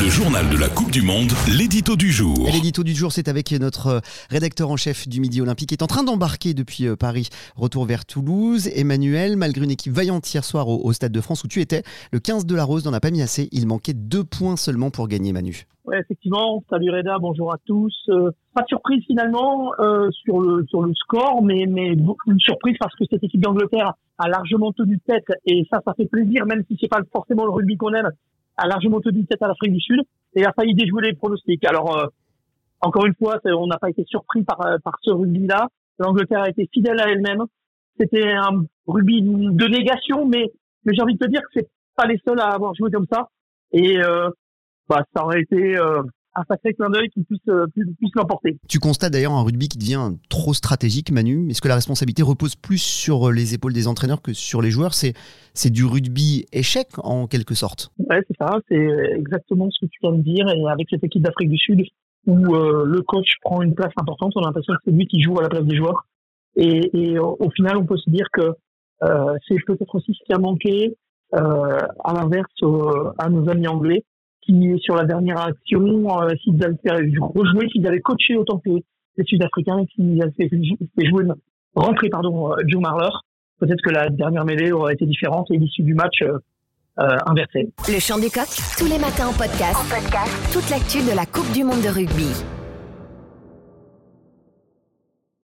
Le journal de la Coupe du Monde, l'édito du jour. L'édito du jour, c'est avec notre euh, rédacteur en chef du Midi Olympique, qui est en train d'embarquer depuis euh, Paris, retour vers Toulouse. Emmanuel, malgré une équipe vaillante hier soir au, Stade de France où tu étais, le 15 de la Rose n'en a pas mis assez. Il manquait deux points seulement pour gagner, Manu. Oui, effectivement. Salut Reda, bonjour à tous. Euh, pas de surprise finalement sur le sur le score, mais mais une surprise parce que cette équipe d'Angleterre a largement tenu tête et ça, ça fait plaisir, même si c'est pas forcément le rugby qu'on aime a largement tenu tête à l'Afrique du Sud et a failli déjouer les pronostics. Alors, euh, encore une fois, on n'a pas été surpris par, euh, par ce rugby-là. L'Angleterre a été fidèle à elle-même. C'était un rugby de négation, mais, mais j'ai envie de te dire que c'est pas les seuls à avoir joué comme ça. Et euh, bah, ça aurait été euh, un sacré clin d'œil qui puisse, euh, puisse, l'emporter. Tu constates d'ailleurs un rugby qui devient trop stratégique, Manu. Est-ce que la responsabilité repose plus sur les épaules des entraîneurs que sur les joueurs? C'est c'est du rugby échec en quelque sorte? Ouais, c'est ça. C'est exactement ce que tu viens de dire. Et avec cette équipe d'Afrique du Sud où euh, le coach prend une place importante, on a l'impression que c'est lui qui joue à la place des joueurs. Et, et au final, on peut se dire que euh, c'est peut-être aussi ce qui a manqué euh, à l'inverse à nos amis anglais sur la dernière action, euh, s'ils avaient rejoué, s'ils avaient coaché autant que les Sud-Africains, s'ils avaient fait jouer, rentrer, pardon, euh, Joe Marler, peut-être que la dernière mêlée aurait été différente et l'issue du match euh, inversée. Le chant du coq, tous les matins en podcast. En podcast. Toute l'actu de la Coupe du Monde de rugby.